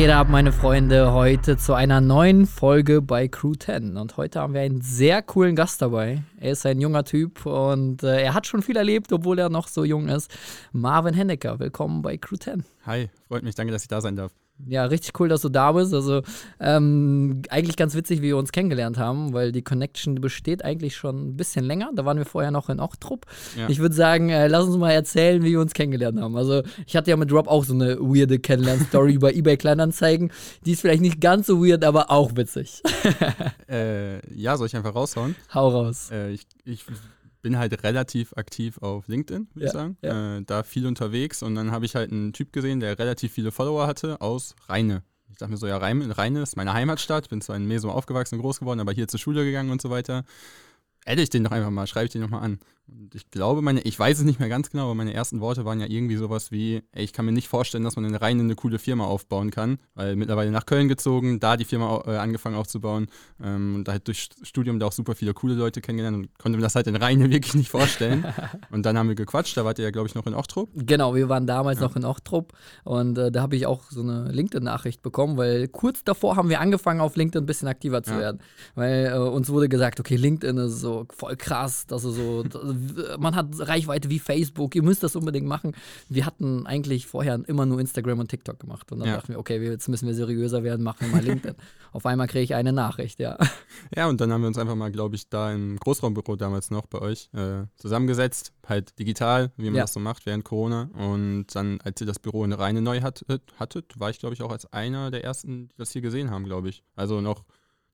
geht ab, meine Freunde? Heute zu einer neuen Folge bei Crew 10. Und heute haben wir einen sehr coolen Gast dabei. Er ist ein junger Typ und äh, er hat schon viel erlebt, obwohl er noch so jung ist. Marvin Hennecker, willkommen bei Crew 10. Hi, freut mich, danke, dass ich da sein darf. Ja, richtig cool, dass du da bist. Also ähm, eigentlich ganz witzig, wie wir uns kennengelernt haben, weil die Connection besteht eigentlich schon ein bisschen länger. Da waren wir vorher noch in Ochtrup. Ja. Ich würde sagen, äh, lass uns mal erzählen, wie wir uns kennengelernt haben. Also ich hatte ja mit Rob auch so eine weirde Kennenlern-Story über eBay Kleinanzeigen. Die ist vielleicht nicht ganz so weird, aber auch witzig. äh, ja, soll ich einfach raushauen? Hau raus. Äh, ich, ich bin halt relativ aktiv auf LinkedIn, würde ja, ich sagen. Ja. Äh, da viel unterwegs und dann habe ich halt einen Typ gesehen, der relativ viele Follower hatte aus Rheine. Ich dachte mir so, ja, Rheine ist meine Heimatstadt, bin zwar in Meso aufgewachsen und groß geworden, aber hier zur Schule gegangen und so weiter. Adde ich den doch einfach mal, schreibe ich den nochmal an. Und ich glaube, meine, ich weiß es nicht mehr ganz genau, aber meine ersten Worte waren ja irgendwie sowas wie, ey, ich kann mir nicht vorstellen, dass man in Rhein eine coole Firma aufbauen kann, weil mittlerweile nach Köln gezogen, da die Firma äh, angefangen aufzubauen ähm, und da halt durch Studium da auch super viele coole Leute kennengelernt und konnte mir das halt in Rhein wirklich nicht vorstellen. und dann haben wir gequatscht, da wart ihr ja, glaube ich, noch in Ochtrup. Genau, wir waren damals ja. noch in Ochtrup und äh, da habe ich auch so eine LinkedIn-Nachricht bekommen, weil kurz davor haben wir angefangen, auf LinkedIn ein bisschen aktiver zu ja. werden, weil äh, uns wurde gesagt, okay, LinkedIn ist so voll krass, dass du so, man hat Reichweite wie Facebook, ihr müsst das unbedingt machen. Wir hatten eigentlich vorher immer nur Instagram und TikTok gemacht. Und dann ja. dachten wir, okay, jetzt müssen wir seriöser werden, machen wir mal LinkedIn. Auf einmal kriege ich eine Nachricht, ja. Ja, und dann haben wir uns einfach mal, glaube ich, da im Großraumbüro damals noch bei euch äh, zusammengesetzt, halt digital, wie man ja. das so macht während Corona. Und dann, als ihr das Büro in Reine neu hat, hattet, war ich, glaube ich, auch als einer der ersten, die das hier gesehen haben, glaube ich. Also noch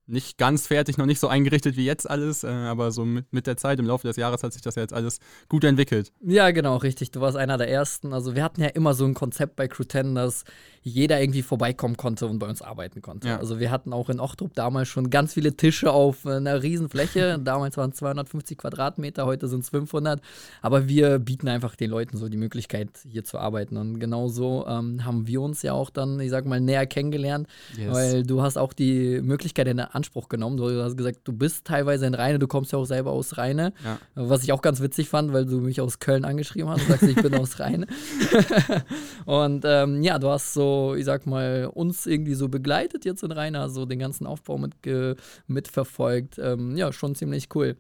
nicht ganz fertig, noch nicht so eingerichtet wie jetzt alles, äh, aber so mit, mit der Zeit, im Laufe des Jahres hat sich das ja jetzt alles gut entwickelt. Ja, genau, richtig. Du warst einer der ersten. Also wir hatten ja immer so ein Konzept bei Crew 10, dass jeder irgendwie vorbeikommen konnte und bei uns arbeiten konnte. Ja. Also wir hatten auch in Ochtrup damals schon ganz viele Tische auf einer riesen Fläche. damals waren es 250 Quadratmeter, heute sind es 500. Aber wir bieten einfach den Leuten so die Möglichkeit, hier zu arbeiten. Und genau so ähm, haben wir uns ja auch dann, ich sag mal, näher kennengelernt, yes. weil du hast auch die Möglichkeit in Anspruch genommen. Du hast gesagt, du bist teilweise in Rheine, du kommst ja auch selber aus Rheine. Ja. Was ich auch ganz witzig fand, weil du mich aus Köln angeschrieben hast und sagst, ich bin aus Rheine. und ähm, ja, du hast so ich sag mal, uns irgendwie so begleitet jetzt in Rainer, so den ganzen Aufbau mit, mitverfolgt. Ähm, ja, schon ziemlich cool.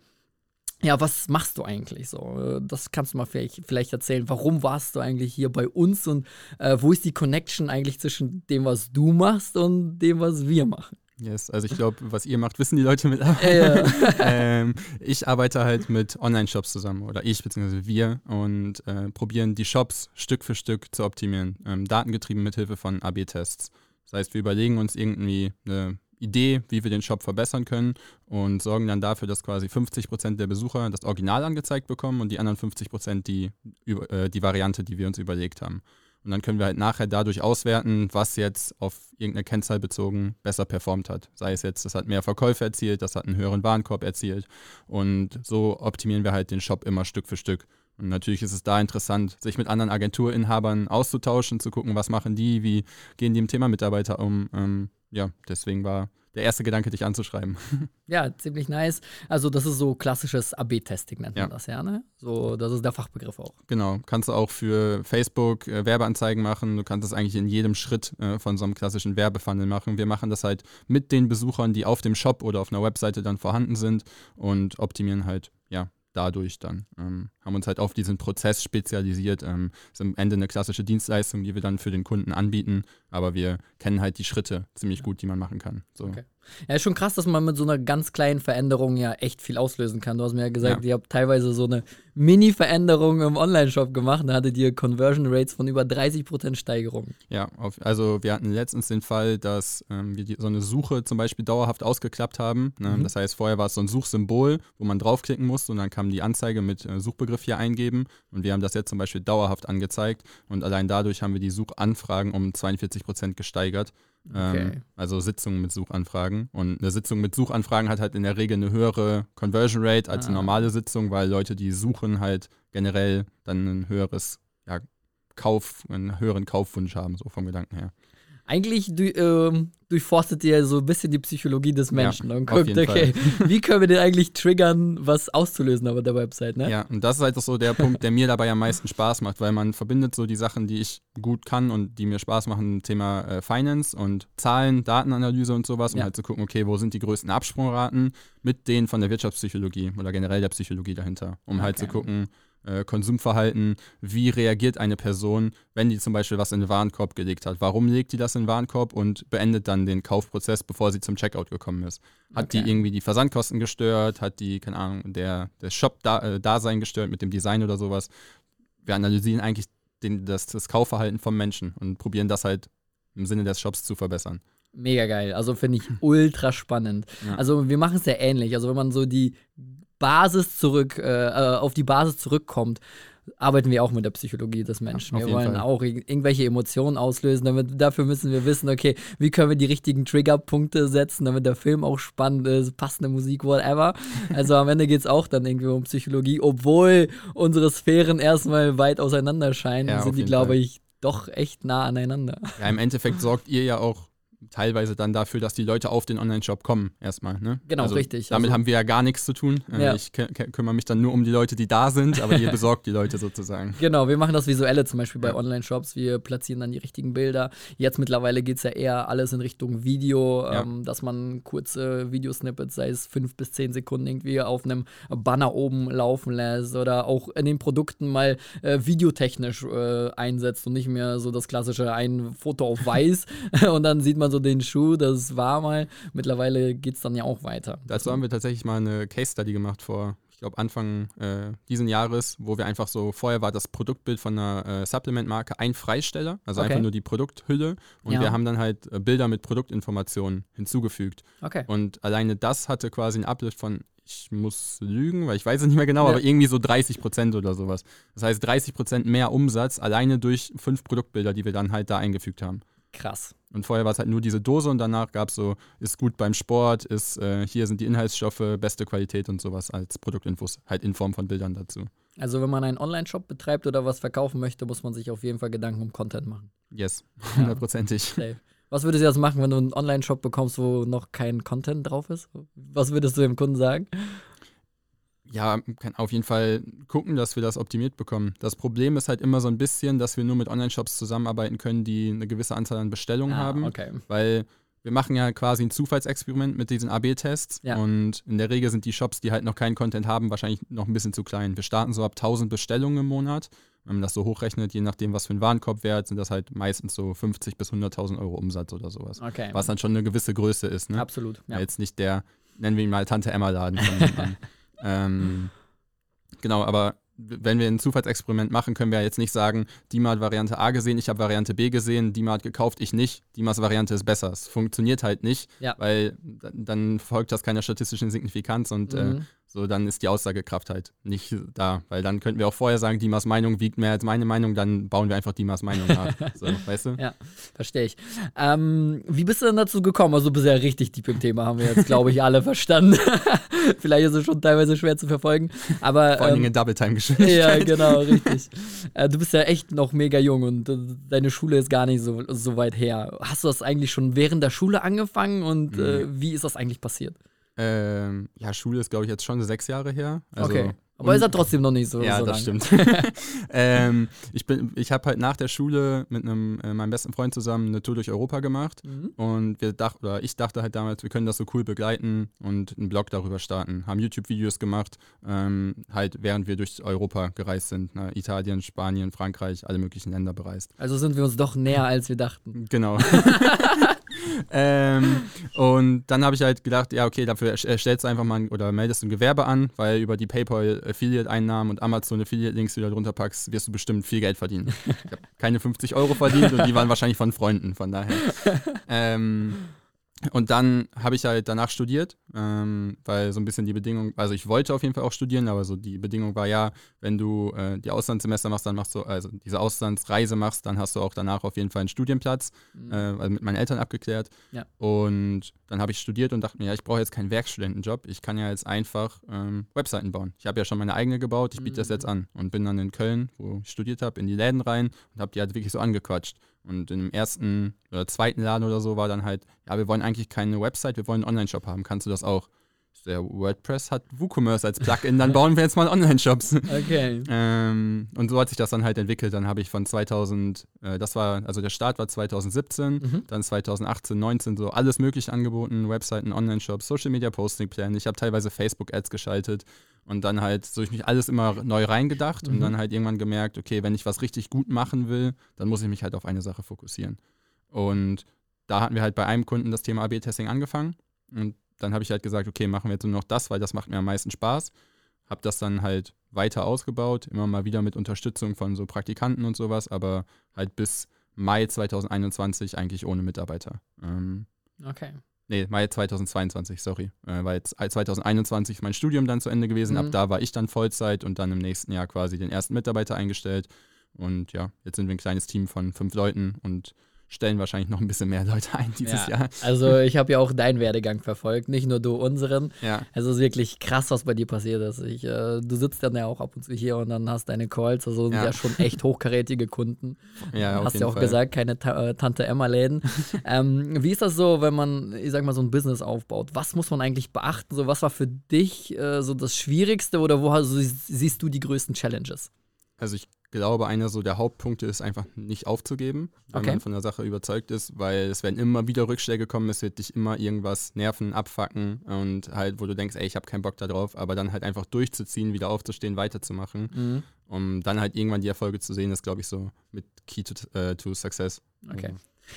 Ja, was machst du eigentlich so? Das kannst du mal vielleicht, vielleicht erzählen. Warum warst du eigentlich hier bei uns und äh, wo ist die Connection eigentlich zwischen dem, was du machst und dem, was wir machen? Yes, also ich glaube, was ihr macht, wissen die Leute mittlerweile. Ja. ähm, ich arbeite halt mit Online-Shops zusammen oder ich bzw. wir und äh, probieren die Shops Stück für Stück zu optimieren, ähm, datengetrieben mit Hilfe von AB-Tests. Das heißt, wir überlegen uns irgendwie eine Idee, wie wir den Shop verbessern können und sorgen dann dafür, dass quasi 50% der Besucher das Original angezeigt bekommen und die anderen 50% die, äh, die Variante, die wir uns überlegt haben. Und dann können wir halt nachher dadurch auswerten, was jetzt auf irgendeine Kennzahl bezogen besser performt hat. Sei es jetzt, das hat mehr Verkäufe erzielt, das hat einen höheren Warenkorb erzielt. Und so optimieren wir halt den Shop immer Stück für Stück. Und natürlich ist es da interessant, sich mit anderen Agenturinhabern auszutauschen, zu gucken, was machen die, wie gehen die im Thema Mitarbeiter um. Ähm, ja, deswegen war der erste Gedanke, dich anzuschreiben. Ja, ziemlich nice. Also, das ist so klassisches AB-Testing, nennt man das ja, ne? So, das ist der Fachbegriff auch. Genau. Kannst du auch für Facebook äh, Werbeanzeigen machen. Du kannst das eigentlich in jedem Schritt äh, von so einem klassischen Werbefunnel machen. Wir machen das halt mit den Besuchern, die auf dem Shop oder auf einer Webseite dann vorhanden sind und optimieren halt, ja, dadurch dann. Ähm, haben uns halt auf diesen Prozess spezialisiert. Ähm, ist am Ende eine klassische Dienstleistung, die wir dann für den Kunden anbieten, aber wir kennen halt die Schritte ziemlich gut, die man machen kann. So. Okay. Ja, ist schon krass, dass man mit so einer ganz kleinen Veränderung ja echt viel auslösen kann. Du hast mir ja gesagt, ja. ihr habt teilweise so eine Mini-Veränderung im Online-Shop gemacht. Da hattet ihr Conversion Rates von über 30% Steigerung. Ja, auf, also wir hatten letztens den Fall, dass ähm, wir die, so eine Suche zum Beispiel dauerhaft ausgeklappt haben. Ne? Mhm. Das heißt, vorher war es so ein Suchsymbol, wo man draufklicken musste und dann kam die Anzeige mit äh, Suchbegriff hier eingeben. Und wir haben das jetzt zum Beispiel dauerhaft angezeigt. Und allein dadurch haben wir die Suchanfragen um 42% gesteigert. Okay. Ähm, also Sitzungen mit Suchanfragen. Und eine Sitzung mit Suchanfragen hat halt in der Regel eine höhere Conversion Rate als ah. eine normale Sitzung, weil Leute, die suchen, halt generell dann ein höheres ja, Kauf, einen höheren Kaufwunsch haben, so vom Gedanken her. Eigentlich du, ähm, durchforstet ihr so ein bisschen die Psychologie des Menschen ja, und guckt, okay, Fall. wie können wir den eigentlich triggern, was auszulösen auf der Website, ne? Ja, und das ist halt so der Punkt, der mir dabei am meisten Spaß macht, weil man verbindet so die Sachen, die ich gut kann und die mir Spaß machen, Thema äh, Finance und Zahlen, Datenanalyse und sowas, um ja. halt zu gucken, okay, wo sind die größten Absprungraten mit denen von der Wirtschaftspsychologie oder generell der Psychologie dahinter, um okay. halt zu gucken, äh, Konsumverhalten, wie reagiert eine Person, wenn die zum Beispiel was in den Warenkorb gelegt hat. Warum legt die das in den Warenkorb und beendet dann den Kaufprozess, bevor sie zum Checkout gekommen ist? Hat okay. die irgendwie die Versandkosten gestört? Hat die, keine Ahnung, der, der Shop-Dasein äh, gestört mit dem Design oder sowas? Wir analysieren eigentlich den, das, das Kaufverhalten vom Menschen und probieren das halt im Sinne des Shops zu verbessern. Mega geil. Also finde ich ultra spannend. Ja. Also wir machen es ja ähnlich. Also wenn man so die Basis zurück, äh, äh, auf die Basis zurückkommt, arbeiten wir auch mit der Psychologie des Menschen. Ja, wir wollen Fall. auch irgendwelche Emotionen auslösen. Damit, dafür müssen wir wissen, okay, wie können wir die richtigen Triggerpunkte setzen, damit der Film auch spannend ist, passende Musik, whatever. Also am Ende geht es auch dann irgendwie um Psychologie, obwohl unsere Sphären erstmal weit auseinander scheinen, ja, sind die, glaube ich, doch echt nah aneinander. Ja, im Endeffekt sorgt ihr ja auch teilweise dann dafür, dass die Leute auf den Online-Shop kommen, erstmal. Ne? Genau, also, richtig. Damit also, haben wir ja gar nichts zu tun. Äh, ja. Ich kümmere mich dann nur um die Leute, die da sind, aber ihr besorgt die Leute sozusagen. Genau, wir machen das Visuelle zum Beispiel bei. Online-Shops. Wir platzieren dann die richtigen Bilder. Jetzt mittlerweile geht es ja eher alles in Richtung Video, ja. ähm, dass man kurze Videosnippets, sei es fünf bis zehn Sekunden, irgendwie auf einem Banner oben laufen lässt oder auch in den Produkten mal äh, videotechnisch äh, einsetzt und nicht mehr so das klassische ein Foto auf weiß und dann sieht man so den Schuh, das war mal. Mittlerweile geht es dann ja auch weiter. Dazu haben wir tatsächlich mal eine Case Study gemacht vor, ich glaube, Anfang äh, diesen Jahres, wo wir einfach so, vorher war das Produktbild von einer äh, Supplement-Marke ein Freisteller, also okay. einfach nur die Produkthülle. Und ja. wir haben dann halt äh, Bilder mit Produktinformationen hinzugefügt. Okay. Und alleine das hatte quasi einen Uplift von ich muss lügen, weil ich weiß es nicht mehr genau, ja. aber irgendwie so 30 Prozent oder sowas. Das heißt 30 Prozent mehr Umsatz alleine durch fünf Produktbilder, die wir dann halt da eingefügt haben. Krass. Und vorher war es halt nur diese Dose und danach gab es so, ist gut beim Sport, ist äh, hier sind die Inhaltsstoffe, beste Qualität und sowas als Produktinfos, halt in Form von Bildern dazu. Also wenn man einen Online-Shop betreibt oder was verkaufen möchte, muss man sich auf jeden Fall Gedanken um Content machen. Yes, hundertprozentig. Ja. Was würdest du jetzt machen, wenn du einen Online-Shop bekommst, wo noch kein Content drauf ist? Was würdest du dem Kunden sagen? Ja, kann auf jeden Fall gucken, dass wir das optimiert bekommen. Das Problem ist halt immer so ein bisschen, dass wir nur mit Online-Shops zusammenarbeiten können, die eine gewisse Anzahl an Bestellungen ah, haben. Okay. Weil wir machen ja quasi ein Zufallsexperiment mit diesen AB-Tests. Ja. Und in der Regel sind die Shops, die halt noch keinen Content haben, wahrscheinlich noch ein bisschen zu klein. Wir starten so ab 1000 Bestellungen im Monat. Wenn man das so hochrechnet, je nachdem, was für ein Warenkorbwert, sind das halt meistens so 50 bis 100.000 Euro Umsatz oder sowas. Okay. Was dann schon eine gewisse Größe ist. Ne? Absolut. Ja. Jetzt nicht der, nennen wir ihn mal Tante Emma-Laden. Ähm, genau, aber wenn wir ein Zufallsexperiment machen, können wir ja jetzt nicht sagen, Dima hat Variante A gesehen, ich habe Variante B gesehen, Dima hat gekauft, ich nicht. Dimas Variante ist besser. Es funktioniert halt nicht, ja. weil dann folgt das keiner statistischen Signifikanz und äh, mhm. äh, so dann ist die Aussagekraft halt nicht da. Weil dann könnten wir auch vorher sagen, Dimas Meinung wiegt mehr als meine Meinung, dann bauen wir einfach Dimas Meinung nach. so, weißt du? Ja, verstehe ich. Ähm, wie bist du denn dazu gekommen? Also bist ja richtig deep im Thema, haben wir jetzt, glaube ich, alle verstanden. Vielleicht ist es schon teilweise schwer zu verfolgen. Aber, Vor allen Dingen ähm, in Double-Time-Geschwindigkeit. Ja, genau, richtig. Äh, du bist ja echt noch mega jung und äh, deine Schule ist gar nicht so, so weit her. Hast du das eigentlich schon während der Schule angefangen und äh, wie ist das eigentlich passiert? Ähm, ja, Schule ist, glaube ich, jetzt schon sechs Jahre her. Also, okay. Aber ist er trotzdem noch nicht so. Ja, so das stimmt. ähm, ich ich habe halt nach der Schule mit einem, äh, meinem besten Freund zusammen eine Tour durch Europa gemacht. Mhm. Und wir dachten, oder ich dachte halt damals, wir können das so cool begleiten und einen Blog darüber starten. Haben YouTube-Videos gemacht, ähm, halt während wir durch Europa gereist sind. Ne? Italien, Spanien, Frankreich, alle möglichen Länder bereist. Also sind wir uns doch näher, als wir dachten. Genau. ähm, und dann habe ich halt gedacht, ja, okay, dafür erstellst du einfach mal oder meldest ein Gewerbe an, weil über die PayPal Affiliate-Einnahmen und Amazon Affiliate-Links, die du da drunter packst, wirst du bestimmt viel Geld verdienen. Ich habe keine 50 Euro verdient und die waren wahrscheinlich von Freunden, von daher. Ähm, und dann habe ich halt danach studiert ähm, weil so ein bisschen die Bedingung, also ich wollte auf jeden Fall auch studieren, aber so die Bedingung war ja, wenn du äh, die Auslandssemester machst, dann machst du, also diese Auslandsreise machst, dann hast du auch danach auf jeden Fall einen Studienplatz, mhm. äh, also mit meinen Eltern abgeklärt. Ja. Und dann habe ich studiert und dachte mir, ja, ich brauche jetzt keinen Werkstudentenjob, ich kann ja jetzt einfach ähm, Webseiten bauen. Ich habe ja schon meine eigene gebaut, ich biete mhm. das jetzt an und bin dann in Köln, wo ich studiert habe, in die Läden rein und habe die halt wirklich so angequatscht. Und im ersten oder zweiten Laden oder so war dann halt, ja, wir wollen eigentlich keine Website, wir wollen einen Online-Shop haben. Kannst du das auch? Der WordPress hat WooCommerce als Plugin, dann bauen wir jetzt mal Online-Shops. Okay. ähm, und so hat sich das dann halt entwickelt. Dann habe ich von 2000, äh, das war, also der Start war 2017, mhm. dann 2018, 19 so alles mögliche angeboten, Webseiten, Online-Shops, Social-Media-Posting-Pläne. Ich habe teilweise Facebook-Ads geschaltet und dann halt so ich mich alles immer neu reingedacht mhm. und dann halt irgendwann gemerkt, okay, wenn ich was richtig gut machen will, dann muss ich mich halt auf eine Sache fokussieren. Und da hatten wir halt bei einem Kunden das Thema AB-Testing angefangen und dann habe ich halt gesagt, okay, machen wir jetzt nur noch das, weil das macht mir am meisten Spaß. Habe das dann halt weiter ausgebaut, immer mal wieder mit Unterstützung von so Praktikanten und sowas, aber halt bis Mai 2021 eigentlich ohne Mitarbeiter. Ähm, okay. Nee, Mai 2022, sorry. Äh, weil 2021 ist mein Studium dann zu Ende gewesen. Mhm. Ab da war ich dann Vollzeit und dann im nächsten Jahr quasi den ersten Mitarbeiter eingestellt. Und ja, jetzt sind wir ein kleines Team von fünf Leuten und stellen wahrscheinlich noch ein bisschen mehr Leute ein dieses ja, Jahr. Also ich habe ja auch deinen Werdegang verfolgt, nicht nur du unseren. Ja. Also es ist wirklich krass, was bei dir passiert ist. Ich, äh, du sitzt dann ja auch ab und zu hier und dann hast deine Calls, also ja, ja schon echt hochkarätige Kunden. Ja, hast ja auch Fall. gesagt, keine Ta äh, Tante Emma-Läden. ähm, wie ist das so, wenn man, ich sag mal, so ein Business aufbaut? Was muss man eigentlich beachten? So, was war für dich äh, so das Schwierigste oder wo also, siehst du die größten Challenges? Also ich glaube, einer so der Hauptpunkte ist einfach nicht aufzugeben, wenn okay. man von der Sache überzeugt ist, weil es werden immer wieder Rückschläge kommen, es wird dich immer irgendwas nerven, abfacken und halt, wo du denkst, ey, ich habe keinen Bock darauf, aber dann halt einfach durchzuziehen, wieder aufzustehen, weiterzumachen, mhm. um dann halt irgendwann die Erfolge zu sehen, ist, glaube ich, so mit Key to, äh, to Success. Okay.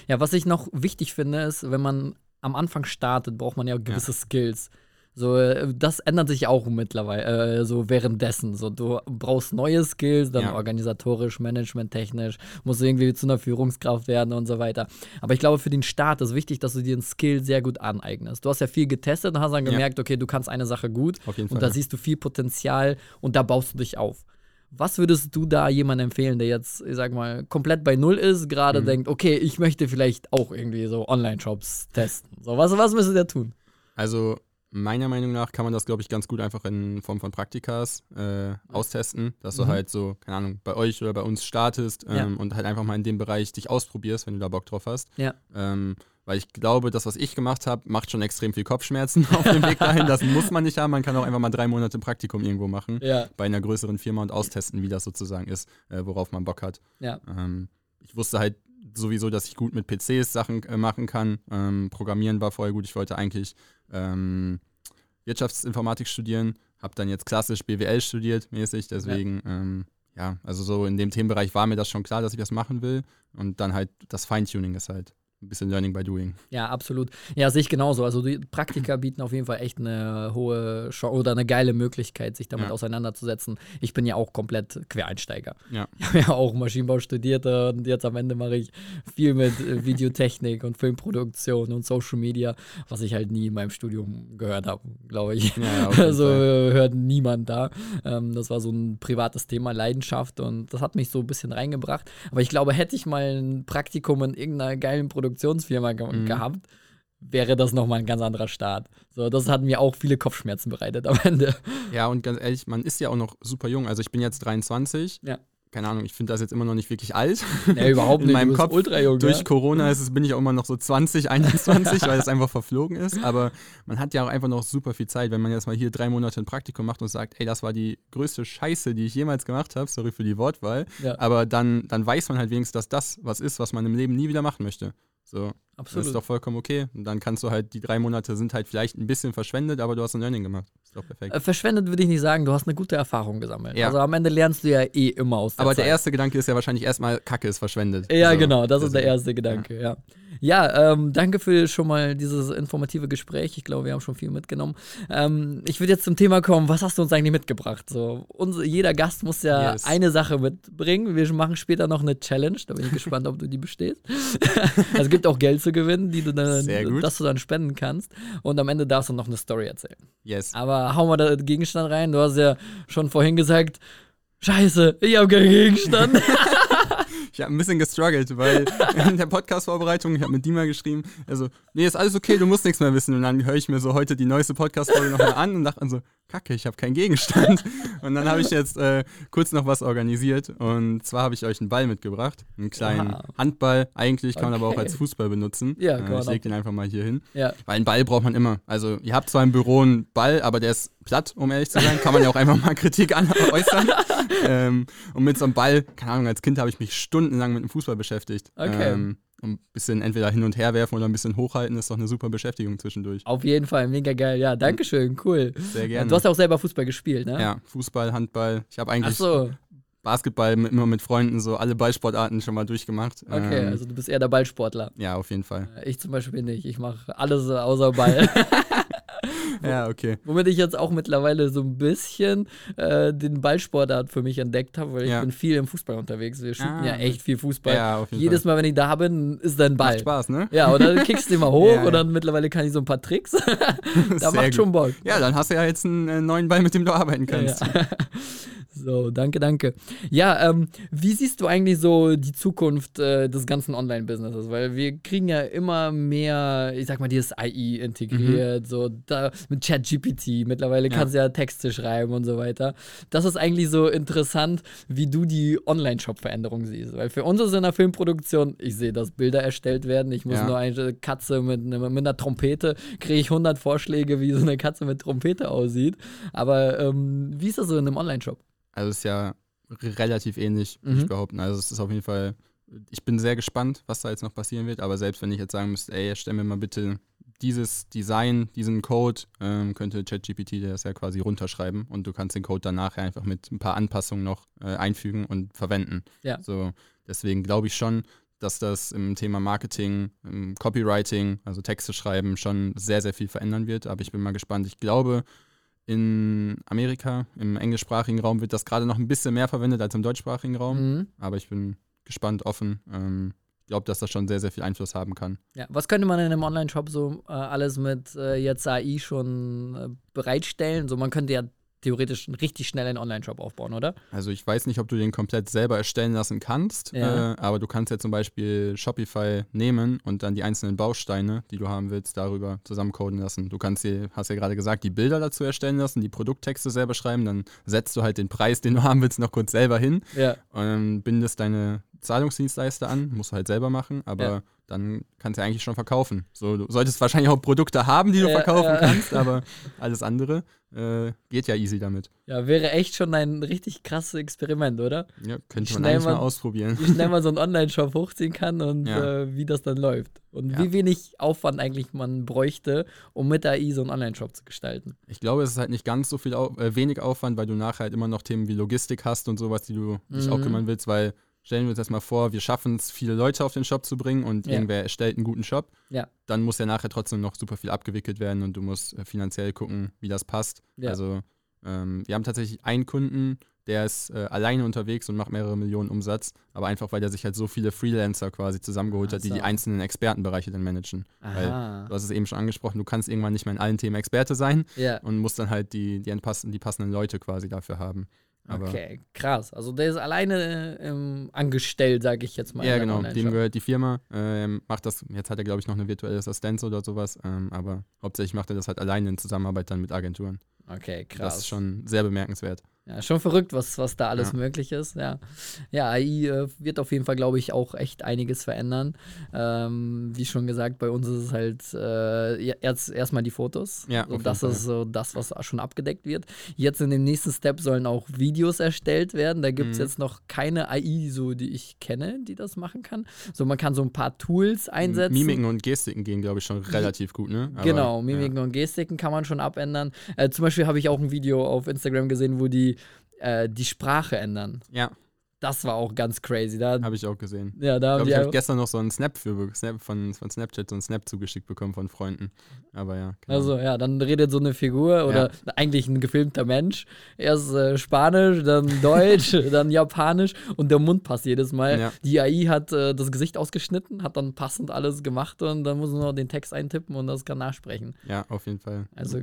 Ja, was ich noch wichtig finde, ist, wenn man am Anfang startet, braucht man ja gewisse ja. Skills. So, äh, das ändert sich auch mittlerweile, äh, so währenddessen. So, du brauchst neue Skills, dann ja. organisatorisch, managementtechnisch, musst du irgendwie zu einer Führungskraft werden und so weiter. Aber ich glaube, für den Start ist wichtig, dass du dir einen Skill sehr gut aneignest. Du hast ja viel getestet und hast dann gemerkt, ja. okay, du kannst eine Sache gut Fall, und da ja. siehst du viel Potenzial und da baust du dich auf. Was würdest du da jemandem empfehlen, der jetzt, ich sag mal, komplett bei Null ist, gerade mhm. denkt, okay, ich möchte vielleicht auch irgendwie so Online-Shops testen? So, was, was müsste der tun? Also, meiner Meinung nach kann man das, glaube ich, ganz gut einfach in Form von Praktikas äh, austesten, dass mhm. du halt so, keine Ahnung, bei euch oder bei uns startest ähm, ja. und halt einfach mal in dem Bereich dich ausprobierst, wenn du da Bock drauf hast. Ja. Ähm, weil ich glaube, das, was ich gemacht habe, macht schon extrem viel Kopfschmerzen auf dem Weg dahin. Das muss man nicht haben. Man kann auch einfach mal drei Monate Praktikum irgendwo machen ja. bei einer größeren Firma und austesten, wie das sozusagen ist, äh, worauf man Bock hat. Ja. Ähm, ich wusste halt sowieso, dass ich gut mit PCs Sachen äh, machen kann. Ähm, Programmieren war vorher gut. Ich wollte eigentlich ähm, Wirtschaftsinformatik studieren, habe dann jetzt klassisch BWL studiert, mäßig. Deswegen, ja. Ähm, ja, also so in dem Themenbereich war mir das schon klar, dass ich das machen will. Und dann halt das Feintuning ist halt ein bisschen Learning by Doing. Ja, absolut. Ja, sehe ich genauso. Also die Praktika bieten auf jeden Fall echt eine hohe Chance oder eine geile Möglichkeit, sich damit ja. auseinanderzusetzen. Ich bin ja auch komplett Quereinsteiger. Ja. Ich habe ja auch Maschinenbau studiert und jetzt am Ende mache ich viel mit äh, Videotechnik und Filmproduktion und Social Media, was ich halt nie in meinem Studium gehört habe, glaube ich. Ja, also hört niemand da. Ähm, das war so ein privates Thema, Leidenschaft und das hat mich so ein bisschen reingebracht. Aber ich glaube, hätte ich mal ein Praktikum in irgendeiner geilen Produktion Produktionsfirma ge mhm. gehabt, wäre das nochmal ein ganz anderer Start. So, das hat mir auch viele Kopfschmerzen bereitet am Ende. Ja, und ganz ehrlich, man ist ja auch noch super jung. Also ich bin jetzt 23. Ja. Keine Ahnung, ich finde das jetzt immer noch nicht wirklich alt. Nee, überhaupt nicht. In meinem Kopf, ultra jung, durch ja? Corona ist es, bin ich auch immer noch so 20, 21, weil es einfach verflogen ist. Aber man hat ja auch einfach noch super viel Zeit, wenn man jetzt mal hier drei Monate ein Praktikum macht und sagt, ey, das war die größte Scheiße, die ich jemals gemacht habe. Sorry für die Wortwahl. Ja. Aber dann, dann weiß man halt wenigstens, dass das was ist, was man im Leben nie wieder machen möchte. So, Absolut. Das ist doch vollkommen okay. Und dann kannst du halt, die drei Monate sind halt vielleicht ein bisschen verschwendet, aber du hast ein Learning gemacht. doch perfekt. Äh, verschwendet würde ich nicht sagen, du hast eine gute Erfahrung gesammelt. Ja. Also am Ende lernst du ja eh immer aus der Aber Zeit. der erste Gedanke ist ja wahrscheinlich erstmal, Kacke ist verschwendet. Ja, also, genau, das ist der erste Gedanke, ja. ja. Ja, ähm, danke für schon mal dieses informative Gespräch. Ich glaube, wir haben schon viel mitgenommen. Ähm, ich würde jetzt zum Thema kommen. Was hast du uns eigentlich mitgebracht? So, unser, jeder Gast muss ja yes. eine Sache mitbringen. Wir machen später noch eine Challenge. Da bin ich gespannt, ob du die bestehst. also, es gibt auch Geld zu gewinnen, die du dann, das du dann spenden kannst. Und am Ende darfst du noch eine Story erzählen. Yes. Aber hau mal den Gegenstand rein. Du hast ja schon vorhin gesagt, Scheiße, ich habe keinen Gegenstand. ich habe ein bisschen gestruggelt, weil in der Podcast-Vorbereitung, ich habe mit Dima geschrieben, also, nee, ist alles okay, du musst nichts mehr wissen. Und dann höre ich mir so heute die neueste Podcast-Folge nochmal an und dachte so, Kacke, ich habe keinen Gegenstand. Und dann habe ich jetzt äh, kurz noch was organisiert. Und zwar habe ich euch einen Ball mitgebracht. Einen kleinen Aha. Handball. Eigentlich kann man aber auch als Fußball benutzen. Ja, äh, ich lege den einfach mal hier hin. Ja. Weil einen Ball braucht man immer. Also, ihr habt zwar im Büro einen Ball, aber der ist platt, um ehrlich zu sein. Kann man ja auch einfach mal Kritik an äußern. ähm, und mit so einem Ball, keine Ahnung, als Kind habe ich mich stundenlang mit dem Fußball beschäftigt. Okay. Ähm, und ein bisschen entweder hin und her werfen oder ein bisschen hochhalten, ist doch eine super Beschäftigung zwischendurch. Auf jeden Fall, mega geil. Ja, danke schön, cool. Sehr gerne. Du hast auch selber Fußball gespielt, ne? Ja, Fußball, Handball. Ich habe eigentlich so. Basketball mit, immer mit Freunden so alle Ballsportarten schon mal durchgemacht. Okay, ähm, also du bist eher der Ballsportler. Ja, auf jeden Fall. Ich zum Beispiel nicht. Ich mache alles außer Ball. ja, okay. Womit ich jetzt auch mittlerweile so ein bisschen äh, den Ballsportart für mich entdeckt habe, weil ich ja. bin viel im Fußball unterwegs. Wir shooten ah, ja echt viel Fußball. Ja, Jedes Mal, wenn ich da bin, ist da ein Ball. Macht Spaß, ne? Ja, und dann kickst du immer hoch ja, und dann mittlerweile kann ich so ein paar Tricks. da macht gut. schon Bock. Ja, dann hast du ja jetzt einen äh, neuen Ball, mit dem du arbeiten kannst. So, danke, danke. Ja, ähm, wie siehst du eigentlich so die Zukunft äh, des ganzen Online-Businesses? Weil wir kriegen ja immer mehr, ich sag mal, dieses AI integriert, mhm. so da, mit ChatGPT. Mittlerweile kannst du ja Texte schreiben und so weiter. Das ist eigentlich so interessant, wie du die Online-Shop-Veränderung siehst. Weil für uns ist in der Filmproduktion, ich sehe, dass Bilder erstellt werden. Ich muss ja. nur eine Katze mit, mit einer Trompete, kriege ich 100 Vorschläge, wie so eine Katze mit Trompete aussieht. Aber ähm, wie ist das so in einem Online-Shop? Also es ist ja relativ ähnlich, würde mhm. ich behaupten. Also es ist auf jeden Fall, ich bin sehr gespannt, was da jetzt noch passieren wird. Aber selbst wenn ich jetzt sagen müsste, ey, stell mir mal bitte dieses Design, diesen Code, ähm, könnte ChatGPT das ja quasi runterschreiben und du kannst den Code dann nachher einfach mit ein paar Anpassungen noch äh, einfügen und verwenden. Ja. So, deswegen glaube ich schon, dass das im Thema Marketing, im Copywriting, also Texte schreiben, schon sehr, sehr viel verändern wird. Aber ich bin mal gespannt. Ich glaube, in Amerika, im englischsprachigen Raum, wird das gerade noch ein bisschen mehr verwendet als im deutschsprachigen Raum. Mhm. Aber ich bin gespannt, offen. Ähm, glaube, dass das schon sehr, sehr viel Einfluss haben kann. Ja, was könnte man in einem Online-Shop so äh, alles mit äh, jetzt AI schon äh, bereitstellen? So, man könnte ja theoretisch richtig schnell einen Online-Shop aufbauen, oder? Also ich weiß nicht, ob du den komplett selber erstellen lassen kannst, ja. äh, aber du kannst ja zum Beispiel Shopify nehmen und dann die einzelnen Bausteine, die du haben willst, darüber zusammencoden lassen. Du kannst dir, hast ja gerade gesagt, die Bilder dazu erstellen lassen, die Produkttexte selber schreiben, dann setzt du halt den Preis, den du haben willst, noch kurz selber hin ja. und bindest deine Zahlungsdienstleister an, musst du halt selber machen, aber ja dann kannst du eigentlich schon verkaufen. So, du solltest wahrscheinlich auch Produkte haben, die du ja, verkaufen äh, kannst, aber alles andere äh, geht ja easy damit. Ja, wäre echt schon ein richtig krasses Experiment, oder? Ja, könnte man eigentlich man, mal ausprobieren. Wie schnell man so einen Online-Shop hochziehen kann und ja. äh, wie das dann läuft. Und ja. wie wenig Aufwand eigentlich man bräuchte, um mit AI so einen Online-Shop zu gestalten. Ich glaube, es ist halt nicht ganz so viel au äh, wenig Aufwand, weil du nachher halt immer noch Themen wie Logistik hast und sowas, die du dich mhm. auch kümmern willst, weil stellen wir uns das mal vor, wir schaffen es, viele Leute auf den Shop zu bringen und ja. irgendwer erstellt einen guten Shop. Ja. Dann muss ja nachher trotzdem noch super viel abgewickelt werden und du musst äh, finanziell gucken, wie das passt. Ja. Also ähm, wir haben tatsächlich einen Kunden, der ist äh, alleine unterwegs und macht mehrere Millionen Umsatz, aber einfach, weil der sich halt so viele Freelancer quasi zusammengeholt Ach, hat, die so. die einzelnen Expertenbereiche dann managen. Aha. Weil, du hast es eben schon angesprochen, du kannst irgendwann nicht mehr in allen Themen Experte sein ja. und musst dann halt die, die, die passenden Leute quasi dafür haben. Aber okay, krass. Also der ist alleine ähm, angestellt, sage ich jetzt mal. Ja, genau. Dem gehört die Firma. Ähm, macht das, jetzt hat er, glaube ich, noch eine virtuelle Assistenz oder sowas. Ähm, aber hauptsächlich macht er das halt alleine in Zusammenarbeit dann mit Agenturen. Okay, krass. Das ist schon sehr bemerkenswert. Ja, schon verrückt, was, was da alles ja. möglich ist. Ja, ja AI äh, wird auf jeden Fall, glaube ich, auch echt einiges verändern. Ähm, wie schon gesagt, bei uns ist es halt äh, erst erstmal die Fotos. Ja, so, das ist so das, was schon abgedeckt wird. Jetzt in dem nächsten Step sollen auch Videos erstellt werden. Da gibt es mhm. jetzt noch keine AI, so die ich kenne, die das machen kann. So, man kann so ein paar Tools einsetzen. Mimiken und Gestiken gehen, glaube ich, schon relativ gut, ne? Aber, genau, Mimiken ja. und Gestiken kann man schon abändern. Äh, zum Beispiel habe ich auch ein Video auf Instagram gesehen, wo die äh, die Sprache ändern. Ja. Das war auch ganz crazy. Habe ich auch gesehen. Ja, da ich glaube, ich habe gestern noch so einen Snap für Snap von, von Snapchat, so einen Snap zugeschickt bekommen von Freunden. Aber ja. Also ja, dann redet so eine Figur oder ja. eigentlich ein gefilmter Mensch. Erst äh, Spanisch, dann Deutsch, dann Japanisch und der Mund passt jedes Mal. Ja. Die AI hat äh, das Gesicht ausgeschnitten, hat dann passend alles gemacht und dann muss man noch den Text eintippen und das kann nachsprechen. Ja, auf jeden Fall. Also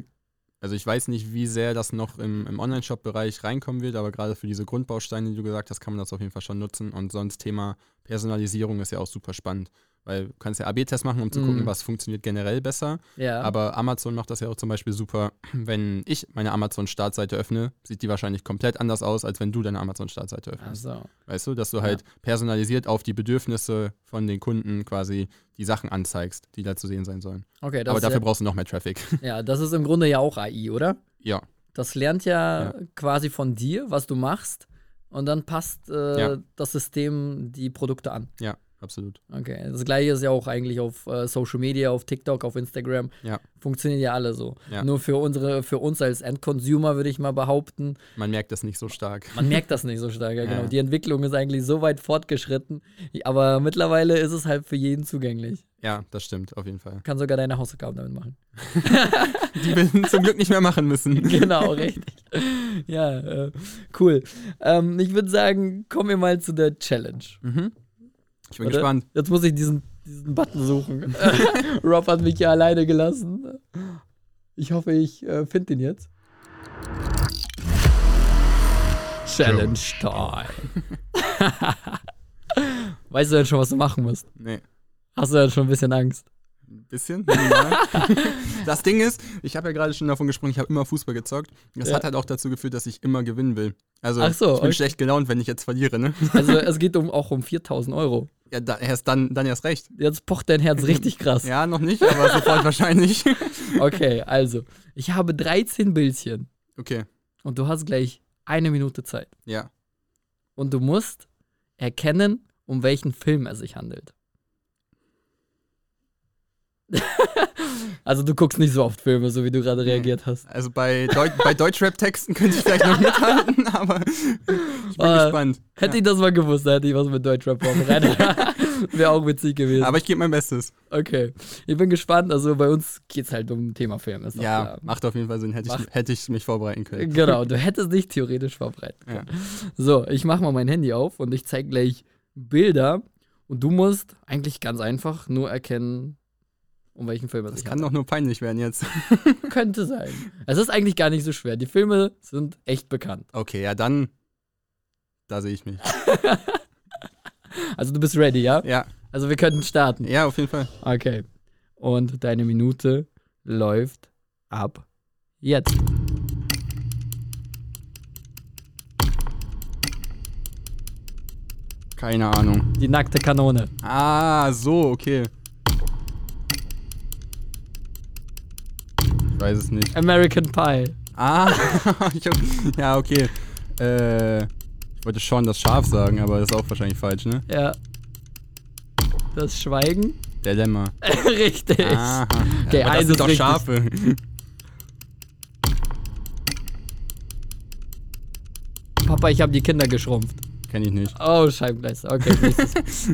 also ich weiß nicht, wie sehr das noch im, im Online-Shop-Bereich reinkommen wird, aber gerade für diese Grundbausteine, die du gesagt hast, kann man das auf jeden Fall schon nutzen. Und sonst Thema Personalisierung ist ja auch super spannend. Weil du kannst ja AB-Tests machen, um zu gucken, mm. was funktioniert generell besser. Ja. Aber Amazon macht das ja auch zum Beispiel super. Wenn ich meine Amazon-Startseite öffne, sieht die wahrscheinlich komplett anders aus, als wenn du deine Amazon-Startseite öffnest. So. Weißt du, dass du halt personalisiert auf die Bedürfnisse von den Kunden quasi die Sachen anzeigst, die da zu sehen sein sollen. Okay, Aber dafür ja, brauchst du noch mehr Traffic. Ja, das ist im Grunde ja auch AI, oder? Ja. Das lernt ja, ja. quasi von dir, was du machst. Und dann passt äh, ja. das System die Produkte an. Ja absolut. Okay, das gleiche ist ja auch eigentlich auf äh, Social Media, auf TikTok, auf Instagram. Ja. Funktionieren ja alle so. Ja. Nur für unsere, für uns als Endconsumer würde ich mal behaupten. Man merkt das nicht so stark. Man merkt das nicht so stark, ja, genau. Ja. Die Entwicklung ist eigentlich so weit fortgeschritten, aber mittlerweile ist es halt für jeden zugänglich. Ja, das stimmt, auf jeden Fall. Kann sogar deine Hausaufgaben damit machen. Die wir zum Glück nicht mehr machen müssen. Genau, richtig. Ja, äh, cool. Ähm, ich würde sagen, kommen wir mal zu der Challenge. Mhm. Ich bin Warte, gespannt. Jetzt muss ich diesen, diesen Button suchen. Rob hat mich ja alleine gelassen. Ich hoffe, ich äh, finde den jetzt. Challenge Time. weißt du denn schon, was du machen musst? Nee. Hast du denn schon ein bisschen Angst? Ein bisschen. das Ding ist, ich habe ja gerade schon davon gesprochen, ich habe immer Fußball gezockt. Das ja. hat halt auch dazu geführt, dass ich immer gewinnen will. Also so, ich bin okay. schlecht gelaunt, wenn ich jetzt verliere. Ne? Also es geht um, auch um 4000 Euro. Ja, da, erst dann, dann erst recht. Jetzt pocht dein Herz richtig krass. ja, noch nicht, aber sofort wahrscheinlich. okay, also, ich habe 13 Bildchen. Okay. Und du hast gleich eine Minute Zeit. Ja. Und du musst erkennen, um welchen Film es sich handelt. also du guckst nicht so oft Filme, so wie du gerade reagiert hast. Also bei, Deu bei Deutschrap-Texten könnte ich vielleicht noch mithalten, aber ich bin uh, gespannt. Hätte ja. ich das mal gewusst, hätte ich was mit Deutschrap vorbereitet. Wäre auch witzig gewesen. Aber ich gebe mein Bestes. Okay. Ich bin gespannt. Also bei uns geht es halt um Thema Film. Ist ja, klar. macht auf jeden Fall Sinn. Hätte ich, hätte ich mich vorbereiten können. Genau, du hättest dich theoretisch vorbereiten können. Ja. So, ich mache mal mein Handy auf und ich zeige gleich Bilder. Und du musst eigentlich ganz einfach nur erkennen, um welchen Film es sich Das kann doch nur peinlich werden jetzt. Könnte sein. Es ist eigentlich gar nicht so schwer. Die Filme sind echt bekannt. Okay, ja, dann. Da sehe ich mich. also, du bist ready, ja? Ja. Also, wir könnten starten. Ja, auf jeden Fall. Okay. Und deine Minute läuft ab jetzt. Keine Ahnung. Die nackte Kanone. Ah, so, okay. Ich weiß es nicht. American Pie. Ah, ja, okay. Äh, wollte schon das Schaf sagen, aber das ist auch wahrscheinlich falsch, ne? Ja. Das Schweigen? Der Lämmer. Richtig. Aha. Okay, aber das sind doch richtig. Schafe. Papa, ich habe die Kinder geschrumpft. Kenn ich nicht. Oh, Scheibengleister. Okay, nächstes.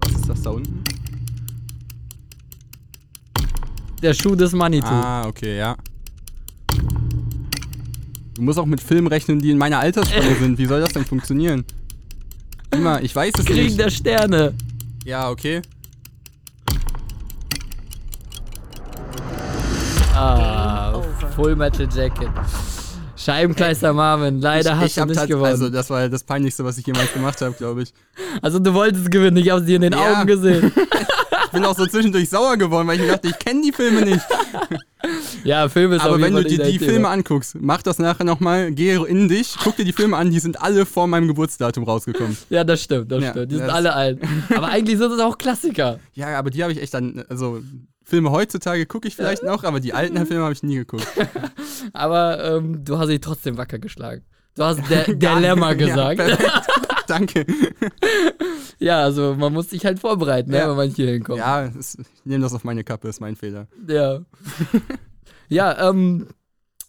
Was ist das da unten? Der Schuh des Manitou. Ah, okay, ja. Du musst auch mit Filmen rechnen, die in meiner Altersspanne sind. Wie soll das denn funktionieren? Immer, ich weiß es Krieg nicht. Krieg der Sterne. Ja, okay. Ah, Full Metal Jacket. Scheibenkleister Marvin, leider ich, hast ich du nicht gewonnen. Also, das war das Peinlichste, was ich jemals gemacht habe, glaube ich. Also, du wolltest gewinnen, ich habe sie in den ja. Augen gesehen. ich bin auch so zwischendurch sauer geworden, weil ich mir dachte, ich kenne die Filme nicht. ja, Filme ist Aber wenn du dir die Filme anguckst, mach das nachher nochmal, geh in dich, guck dir die Filme an, die sind alle vor meinem Geburtsdatum rausgekommen. Ja, das stimmt, das ja, stimmt. Die sind alle alt. Aber eigentlich sind das auch Klassiker. Ja, aber die habe ich echt dann, also Filme heutzutage gucke ich vielleicht noch, aber die alten Filme habe ich nie geguckt. aber ähm, du hast sie trotzdem wacker geschlagen. Du hast der Dilemma gesagt. Ja, Danke. ja, also man muss sich halt vorbereiten, ne, ja. wenn man hier hinkommt. Ja, ich nehme das auf meine Kappe, ist mein Fehler. Ja. ja, ähm,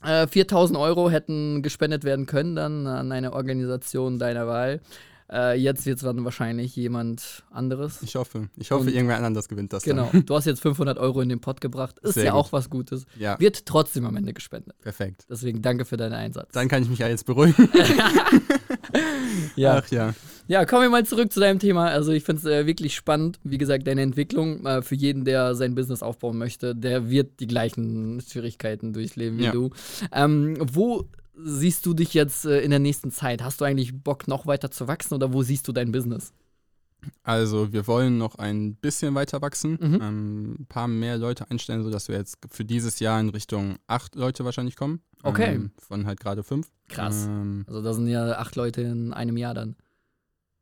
äh, 4000 Euro hätten gespendet werden können dann an eine Organisation deiner Wahl. Äh, jetzt wird es dann wahrscheinlich jemand anderes. Ich hoffe. Ich hoffe, Und, irgendwer anders gewinnt das. Genau. Dann. Du hast jetzt 500 Euro in den Pot gebracht. Ist Sehr ja gut. auch was Gutes. Ja. Wird trotzdem am Ende gespendet. Perfekt. Deswegen danke für deinen Einsatz. Dann kann ich mich ja jetzt beruhigen. ja. Ach ja. Ja, kommen wir mal zurück zu deinem Thema. Also ich finde es äh, wirklich spannend. Wie gesagt, deine Entwicklung äh, für jeden, der sein Business aufbauen möchte, der wird die gleichen Schwierigkeiten durchleben wie ja. du. Ähm, wo siehst du dich jetzt äh, in der nächsten Zeit? Hast du eigentlich Bock, noch weiter zu wachsen oder wo siehst du dein Business? Also wir wollen noch ein bisschen weiter wachsen, mhm. ähm, ein paar mehr Leute einstellen, sodass wir jetzt für dieses Jahr in Richtung acht Leute wahrscheinlich kommen. Okay. Ähm, von halt gerade fünf. Krass. Ähm, also da sind ja acht Leute in einem Jahr dann.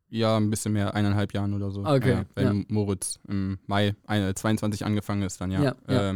Ja, ein bisschen mehr, eineinhalb Jahren oder so. Okay. Ja, wenn ja. Moritz im Mai 22 angefangen ist, dann ja. ja, ja.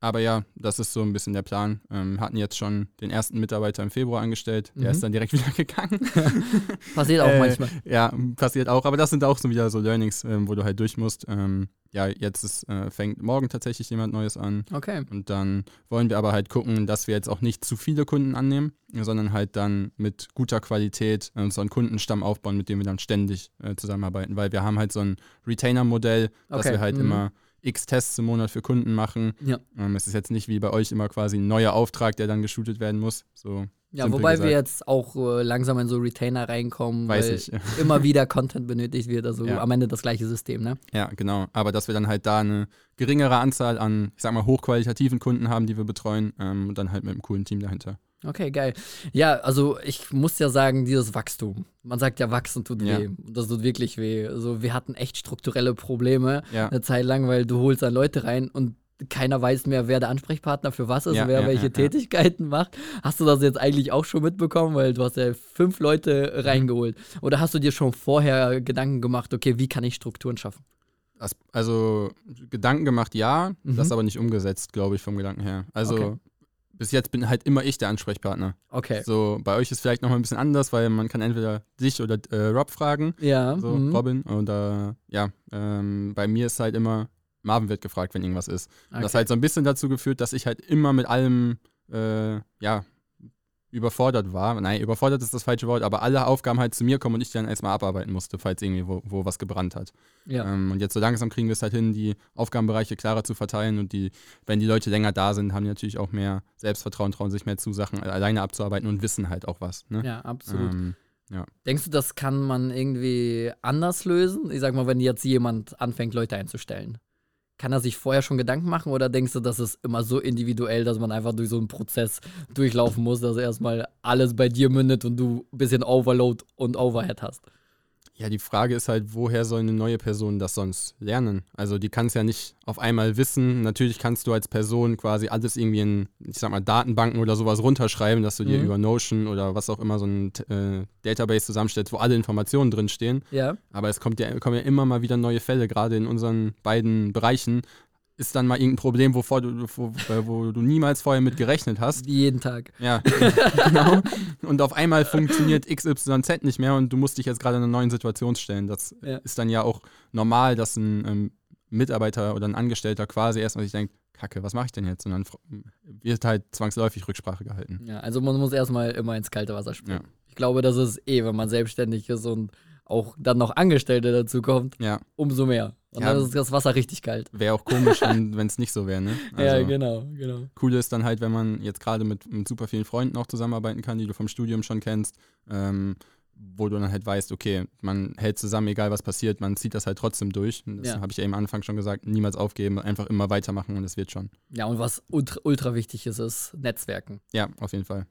Aber ja, das ist so ein bisschen der Plan. Ähm, hatten jetzt schon den ersten Mitarbeiter im Februar angestellt. Der mhm. ist dann direkt wieder gegangen. passiert auch äh, manchmal. Ja, passiert auch. Aber das sind auch so wieder so Learnings, ähm, wo du halt durch musst. Ähm, ja, jetzt ist, äh, fängt morgen tatsächlich jemand Neues an. Okay. Und dann wollen wir aber halt gucken, dass wir jetzt auch nicht zu viele Kunden annehmen, sondern halt dann mit guter Qualität äh, so einen Kundenstamm aufbauen, mit dem wir dann ständig äh, zusammenarbeiten. Weil wir haben halt so ein Retainer-Modell, dass wir halt mhm. immer x Tests im Monat für Kunden machen. Ja. Ähm, es ist jetzt nicht wie bei euch immer quasi ein neuer Auftrag, der dann geshootet werden muss. So ja, wobei gesagt. wir jetzt auch äh, langsam in so Retainer reinkommen, Weiß weil ich. immer wieder Content benötigt wird, also ja. am Ende das gleiche System, ne? Ja, genau. Aber dass wir dann halt da eine geringere Anzahl an, ich sag mal, hochqualitativen Kunden haben, die wir betreuen ähm, und dann halt mit einem coolen Team dahinter. Okay, geil. Ja, also ich muss ja sagen, dieses Wachstum. Man sagt ja, wachsen tut ja. weh. Das tut wirklich weh. Also wir hatten echt strukturelle Probleme ja. eine Zeit lang, weil du holst dann Leute rein und keiner weiß mehr, wer der Ansprechpartner für was ist, ja, wer welche Tätigkeiten macht. Hast du das jetzt eigentlich auch schon mitbekommen, weil du hast ja fünf Leute reingeholt. Oder hast du dir schon vorher Gedanken gemacht, okay, wie kann ich Strukturen schaffen? Also Gedanken gemacht, ja, mhm. das aber nicht umgesetzt, glaube ich, vom Gedanken her. Also okay bis jetzt bin halt immer ich der Ansprechpartner. Okay. So, bei euch ist vielleicht nochmal ein bisschen anders, weil man kann entweder dich oder äh, Rob fragen. Ja. So, mhm. Robin. Oder ja, ähm, bei mir ist halt immer, Marvin wird gefragt, wenn irgendwas ist. Okay. Das hat halt so ein bisschen dazu geführt, dass ich halt immer mit allem, äh, ja, überfordert war. Nein, überfordert ist das falsche Wort, aber alle Aufgaben halt zu mir kommen und ich dann erstmal abarbeiten musste, falls irgendwie wo, wo was gebrannt hat. Ja. Ähm, und jetzt so langsam kriegen wir es halt hin, die Aufgabenbereiche klarer zu verteilen und die, wenn die Leute länger da sind, haben die natürlich auch mehr Selbstvertrauen, trauen sich mehr zu, Sachen alleine abzuarbeiten und wissen halt auch was. Ne? Ja, absolut. Ähm, ja. Denkst du, das kann man irgendwie anders lösen? Ich sag mal, wenn jetzt jemand anfängt, Leute einzustellen kann er sich vorher schon Gedanken machen oder denkst du, das ist immer so individuell, dass man einfach durch so einen Prozess durchlaufen muss, dass erstmal alles bei dir mündet und du ein bisschen Overload und Overhead hast? Ja, die Frage ist halt, woher soll eine neue Person das sonst lernen? Also die kann es ja nicht auf einmal wissen. Natürlich kannst du als Person quasi alles irgendwie in, ich sag mal, Datenbanken oder sowas runterschreiben, dass du dir mhm. über Notion oder was auch immer so ein äh, Database zusammenstellst, wo alle Informationen drinstehen. Ja. Aber es kommt ja, kommen ja immer mal wieder neue Fälle, gerade in unseren beiden Bereichen, ist dann mal irgendein Problem, wovor du, wo, wo, du niemals vorher mit gerechnet hast. Wie jeden Tag. Ja, genau. Und auf einmal funktioniert XYZ nicht mehr und du musst dich jetzt gerade in einer neuen Situation stellen. Das ja. ist dann ja auch normal, dass ein ähm, Mitarbeiter oder ein Angestellter quasi erstmal sich denkt, Kacke, was mache ich denn jetzt? Und dann wird halt zwangsläufig Rücksprache gehalten. Ja, also man muss erstmal immer ins kalte Wasser springen. Ja. Ich glaube, das ist eh, wenn man selbstständig ist und auch dann noch Angestellte dazu kommt, ja. umso mehr. Und ja, dann ist das Wasser richtig kalt. Wäre auch komisch, wenn es nicht so wäre, ne? Also, ja, genau, genau. Cool ist dann halt, wenn man jetzt gerade mit, mit super vielen Freunden auch zusammenarbeiten kann, die du vom Studium schon kennst, ähm, wo du dann halt weißt, okay, man hält zusammen, egal was passiert, man zieht das halt trotzdem durch. Und das ja. habe ich ja am Anfang schon gesagt, niemals aufgeben, einfach immer weitermachen und es wird schon. Ja, und was ultra, ultra wichtig ist, ist Netzwerken. Ja, auf jeden Fall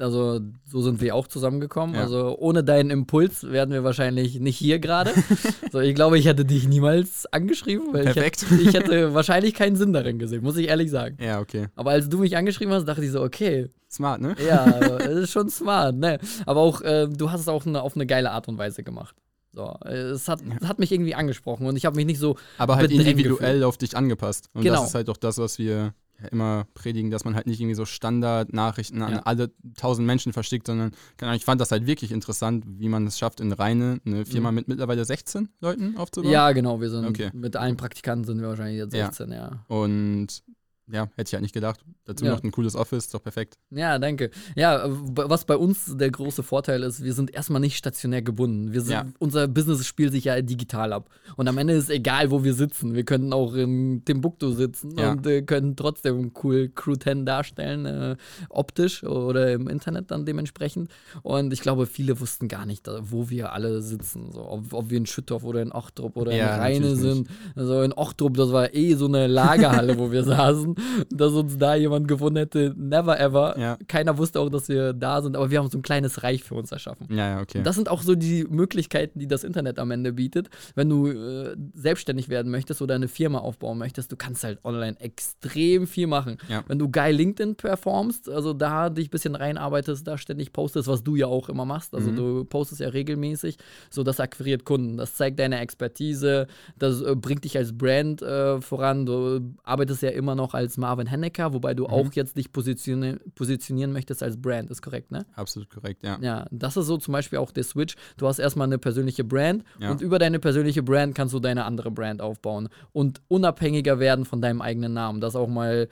Also so sind wir auch zusammengekommen. Ja. Also ohne deinen Impuls wären wir wahrscheinlich nicht hier gerade. so, ich glaube, ich hätte dich niemals angeschrieben, weil Perfekt. Ich, hätte, ich hätte wahrscheinlich keinen Sinn darin gesehen, muss ich ehrlich sagen. Ja, okay. Aber als du mich angeschrieben hast, dachte ich so, okay. Smart, ne? Ja, das ist schon smart, ne? Aber auch, äh, du hast es auch eine, auf eine geile Art und Weise gemacht. So, es hat, ja. hat mich irgendwie angesprochen und ich habe mich nicht so. Aber halt individuell gefühlt. auf dich angepasst. Und genau. das ist halt auch das, was wir immer predigen, dass man halt nicht irgendwie so Standard-Nachrichten an alle tausend Menschen verschickt, sondern ich fand das halt wirklich interessant, wie man es schafft, in Reine eine Firma mhm. mit mittlerweile 16 Leuten aufzubauen. Ja, genau, wir sind okay. mit allen Praktikanten sind wir wahrscheinlich jetzt 16, ja. ja. Und ja, hätte ich halt nicht gedacht. Dazu ja. noch ein cooles Office, doch perfekt. Ja, danke. Ja, was bei uns der große Vorteil ist, wir sind erstmal nicht stationär gebunden. Wir sind, ja. Unser Business spielt sich ja digital ab. Und am Ende ist egal, wo wir sitzen. Wir können auch in Timbuktu sitzen ja. und äh, können trotzdem cool Crew 10 darstellen, äh, optisch oder im Internet dann dementsprechend. Und ich glaube, viele wussten gar nicht, wo wir alle sitzen. So, ob, ob wir in Schüttorf oder in Ochtrup oder in Rheine sind. Also in Ochtrup, das war eh so eine Lagerhalle, wo wir saßen dass uns da jemand gefunden hätte. Never ever. Ja. Keiner wusste auch, dass wir da sind, aber wir haben so ein kleines Reich für uns erschaffen. Ja, ja, okay. Und das sind auch so die Möglichkeiten, die das Internet am Ende bietet. Wenn du äh, selbstständig werden möchtest oder eine Firma aufbauen möchtest, du kannst halt online extrem viel machen. Ja. Wenn du geil LinkedIn performst, also da dich ein bisschen reinarbeitest, da ständig postest, was du ja auch immer machst. Also mhm. du postest ja regelmäßig, so das akquiriert Kunden. Das zeigt deine Expertise, das äh, bringt dich als Brand äh, voran. Du arbeitest ja immer noch als Marvin Hennecker, wobei du mhm. auch jetzt dich positionieren, positionieren möchtest als Brand, ist korrekt, ne? Absolut korrekt, ja. Ja, das ist so zum Beispiel auch der Switch. Du hast erstmal eine persönliche Brand ja. und über deine persönliche Brand kannst du deine andere Brand aufbauen und unabhängiger werden von deinem eigenen Namen. Das auch mal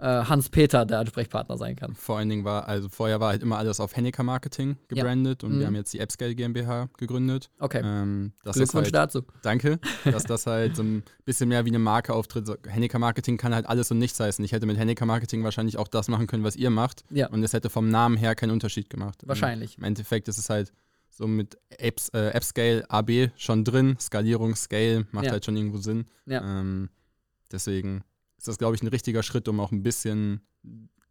Hans-Peter der Ansprechpartner sein kann. Vor allen Dingen war, also vorher war halt immer alles auf Hennecker Marketing gebrandet ja. und mhm. wir haben jetzt die AppScale GmbH gegründet. Okay. Ähm, Glückwunsch halt, dazu. Danke, dass das halt so ein bisschen mehr wie eine Marke auftritt. Hennecker Marketing kann halt alles und nichts heißen. Ich hätte mit Hennecker Marketing wahrscheinlich auch das machen können, was ihr macht. Ja. Und es hätte vom Namen her keinen Unterschied gemacht. Wahrscheinlich. Im Endeffekt ist es halt so mit Apps, äh, AppScale AB schon drin. Skalierung, Scale macht ja. halt schon irgendwo Sinn. Ja. Ähm, deswegen ist das, glaube ich, ein richtiger Schritt, um auch ein bisschen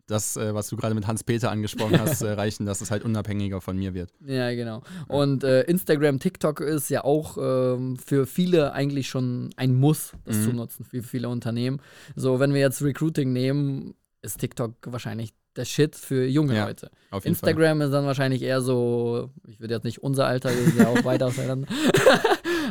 das, äh, was du gerade mit Hans-Peter angesprochen hast, zu erreichen, dass es halt unabhängiger von mir wird. Ja, genau. Und äh, Instagram, TikTok ist ja auch ähm, für viele eigentlich schon ein Muss, das mhm. zu nutzen, für viele Unternehmen. So, wenn wir jetzt Recruiting nehmen, ist TikTok wahrscheinlich der Shit für junge ja, Leute. Instagram Fall. ist dann wahrscheinlich eher so, ich würde jetzt nicht unser Alter, wir sind ja auch weiter auseinander.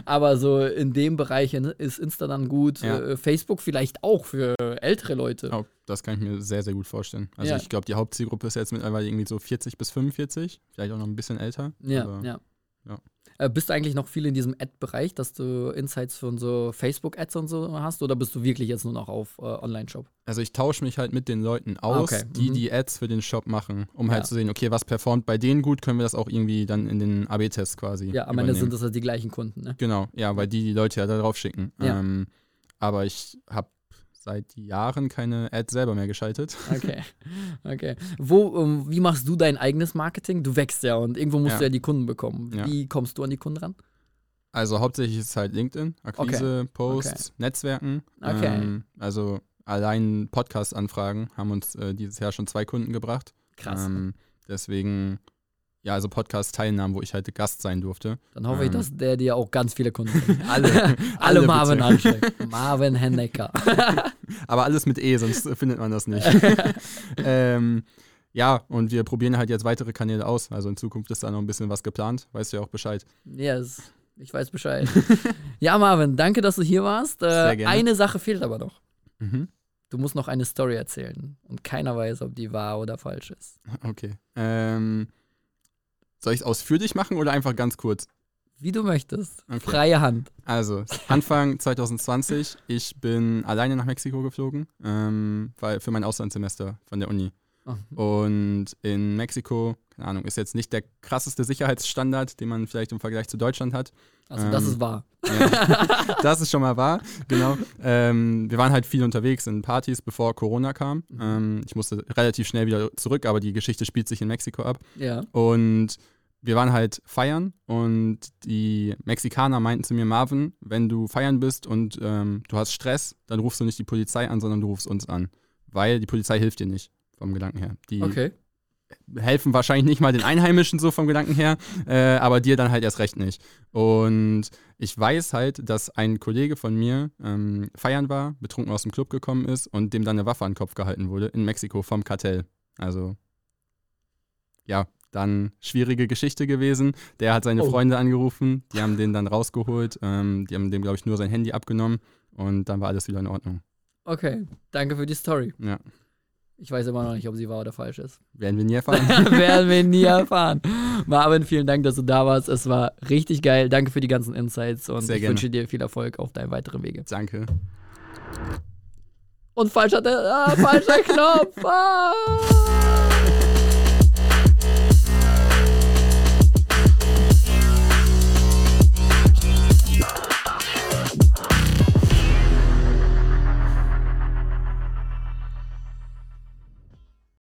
Aber so in dem Bereich ist Insta dann gut. Ja. Äh, Facebook vielleicht auch für ältere Leute. Oh, das kann ich mir sehr, sehr gut vorstellen. Also ja. ich glaube, die Hauptzielgruppe ist jetzt mittlerweile irgendwie so 40 bis 45, vielleicht auch noch ein bisschen älter. Ja, ja. Ja. Äh, bist du eigentlich noch viel in diesem Ad-Bereich, dass du Insights von so Facebook-Ads und so hast? Oder bist du wirklich jetzt nur noch auf äh, Online-Shop? Also ich tausche mich halt mit den Leuten ah, aus, okay. die mhm. die Ads für den Shop machen, um halt ja. halt zu sehen, okay, was performt bei denen gut, können wir das auch irgendwie dann in den AB-Test quasi Ja, am Ende sind das halt die gleichen Kunden, ne? Genau, ja, weil die die Leute ja da drauf schicken. Ja. Ähm, aber ich habe seit Jahren keine Ads selber mehr geschaltet. Okay, okay. Wo, ähm, wie machst du dein eigenes Marketing? Du wächst ja und irgendwo musst ja. du ja die Kunden bekommen. Wie ja. kommst du an die Kunden ran? Also hauptsächlich ist es halt LinkedIn, Akquise, okay. Posts, okay. Netzwerken. Okay. Ähm, also allein Podcast-Anfragen haben uns äh, dieses Jahr schon zwei Kunden gebracht. Krass. Ähm, deswegen ja, also Podcast-Teilnahmen, wo ich halt Gast sein durfte. Dann hoffe ähm. ich, dass der dir auch ganz viele Kunden bringt. alle, alle, alle Marvin ansteckt. Marvin Hennecker. Aber alles mit E, sonst findet man das nicht. ähm, ja, und wir probieren halt jetzt weitere Kanäle aus. Also in Zukunft ist da noch ein bisschen was geplant. Weißt du ja auch Bescheid. Yes, ich weiß Bescheid. ja, Marvin, danke, dass du hier warst. Äh, Sehr gerne. Eine Sache fehlt aber noch. Mhm. Du musst noch eine Story erzählen. Und keiner weiß, ob die wahr oder falsch ist. Okay. Ähm. Soll ich es ausführlich machen oder einfach ganz kurz? Wie du möchtest. Okay. Freie Hand. Also, Anfang 2020, ich bin alleine nach Mexiko geflogen, ähm, weil für mein Auslandssemester von der Uni. Mhm. Und in Mexiko, keine Ahnung, ist jetzt nicht der krasseste Sicherheitsstandard, den man vielleicht im Vergleich zu Deutschland hat. Also, ähm, das ist wahr. Ja, das ist schon mal wahr, genau. Ähm, wir waren halt viel unterwegs in Partys, bevor Corona kam. Mhm. Ähm, ich musste relativ schnell wieder zurück, aber die Geschichte spielt sich in Mexiko ab. Ja. Und wir waren halt feiern und die Mexikaner meinten zu mir, Marvin, wenn du feiern bist und ähm, du hast Stress, dann rufst du nicht die Polizei an, sondern du rufst uns an. Weil die Polizei hilft dir nicht, vom Gedanken her. Die, okay. helfen wahrscheinlich nicht mal den Einheimischen so vom Gedanken her, äh, aber dir dann halt erst recht nicht. Und ich weiß halt, dass ein Kollege von mir ähm, feiern war, betrunken aus dem Club gekommen ist und dem dann eine Waffe an den Kopf gehalten wurde in Mexiko vom Kartell. Also ja, dann schwierige Geschichte gewesen. Der hat seine oh. Freunde angerufen, die haben den dann rausgeholt, ähm, die haben dem, glaube ich, nur sein Handy abgenommen und dann war alles wieder in Ordnung. Okay, danke für die Story. Ja. Ich weiß immer noch nicht, ob sie wahr oder falsch ist. Werden wir nie erfahren. Werden wir nie erfahren. Marvin, vielen Dank, dass du da warst. Es war richtig geil. Danke für die ganzen Insights und Sehr ich gerne. wünsche dir viel Erfolg auf deinen weiteren Wege. Danke. Und falscher, ah, falscher Knopf. Ah.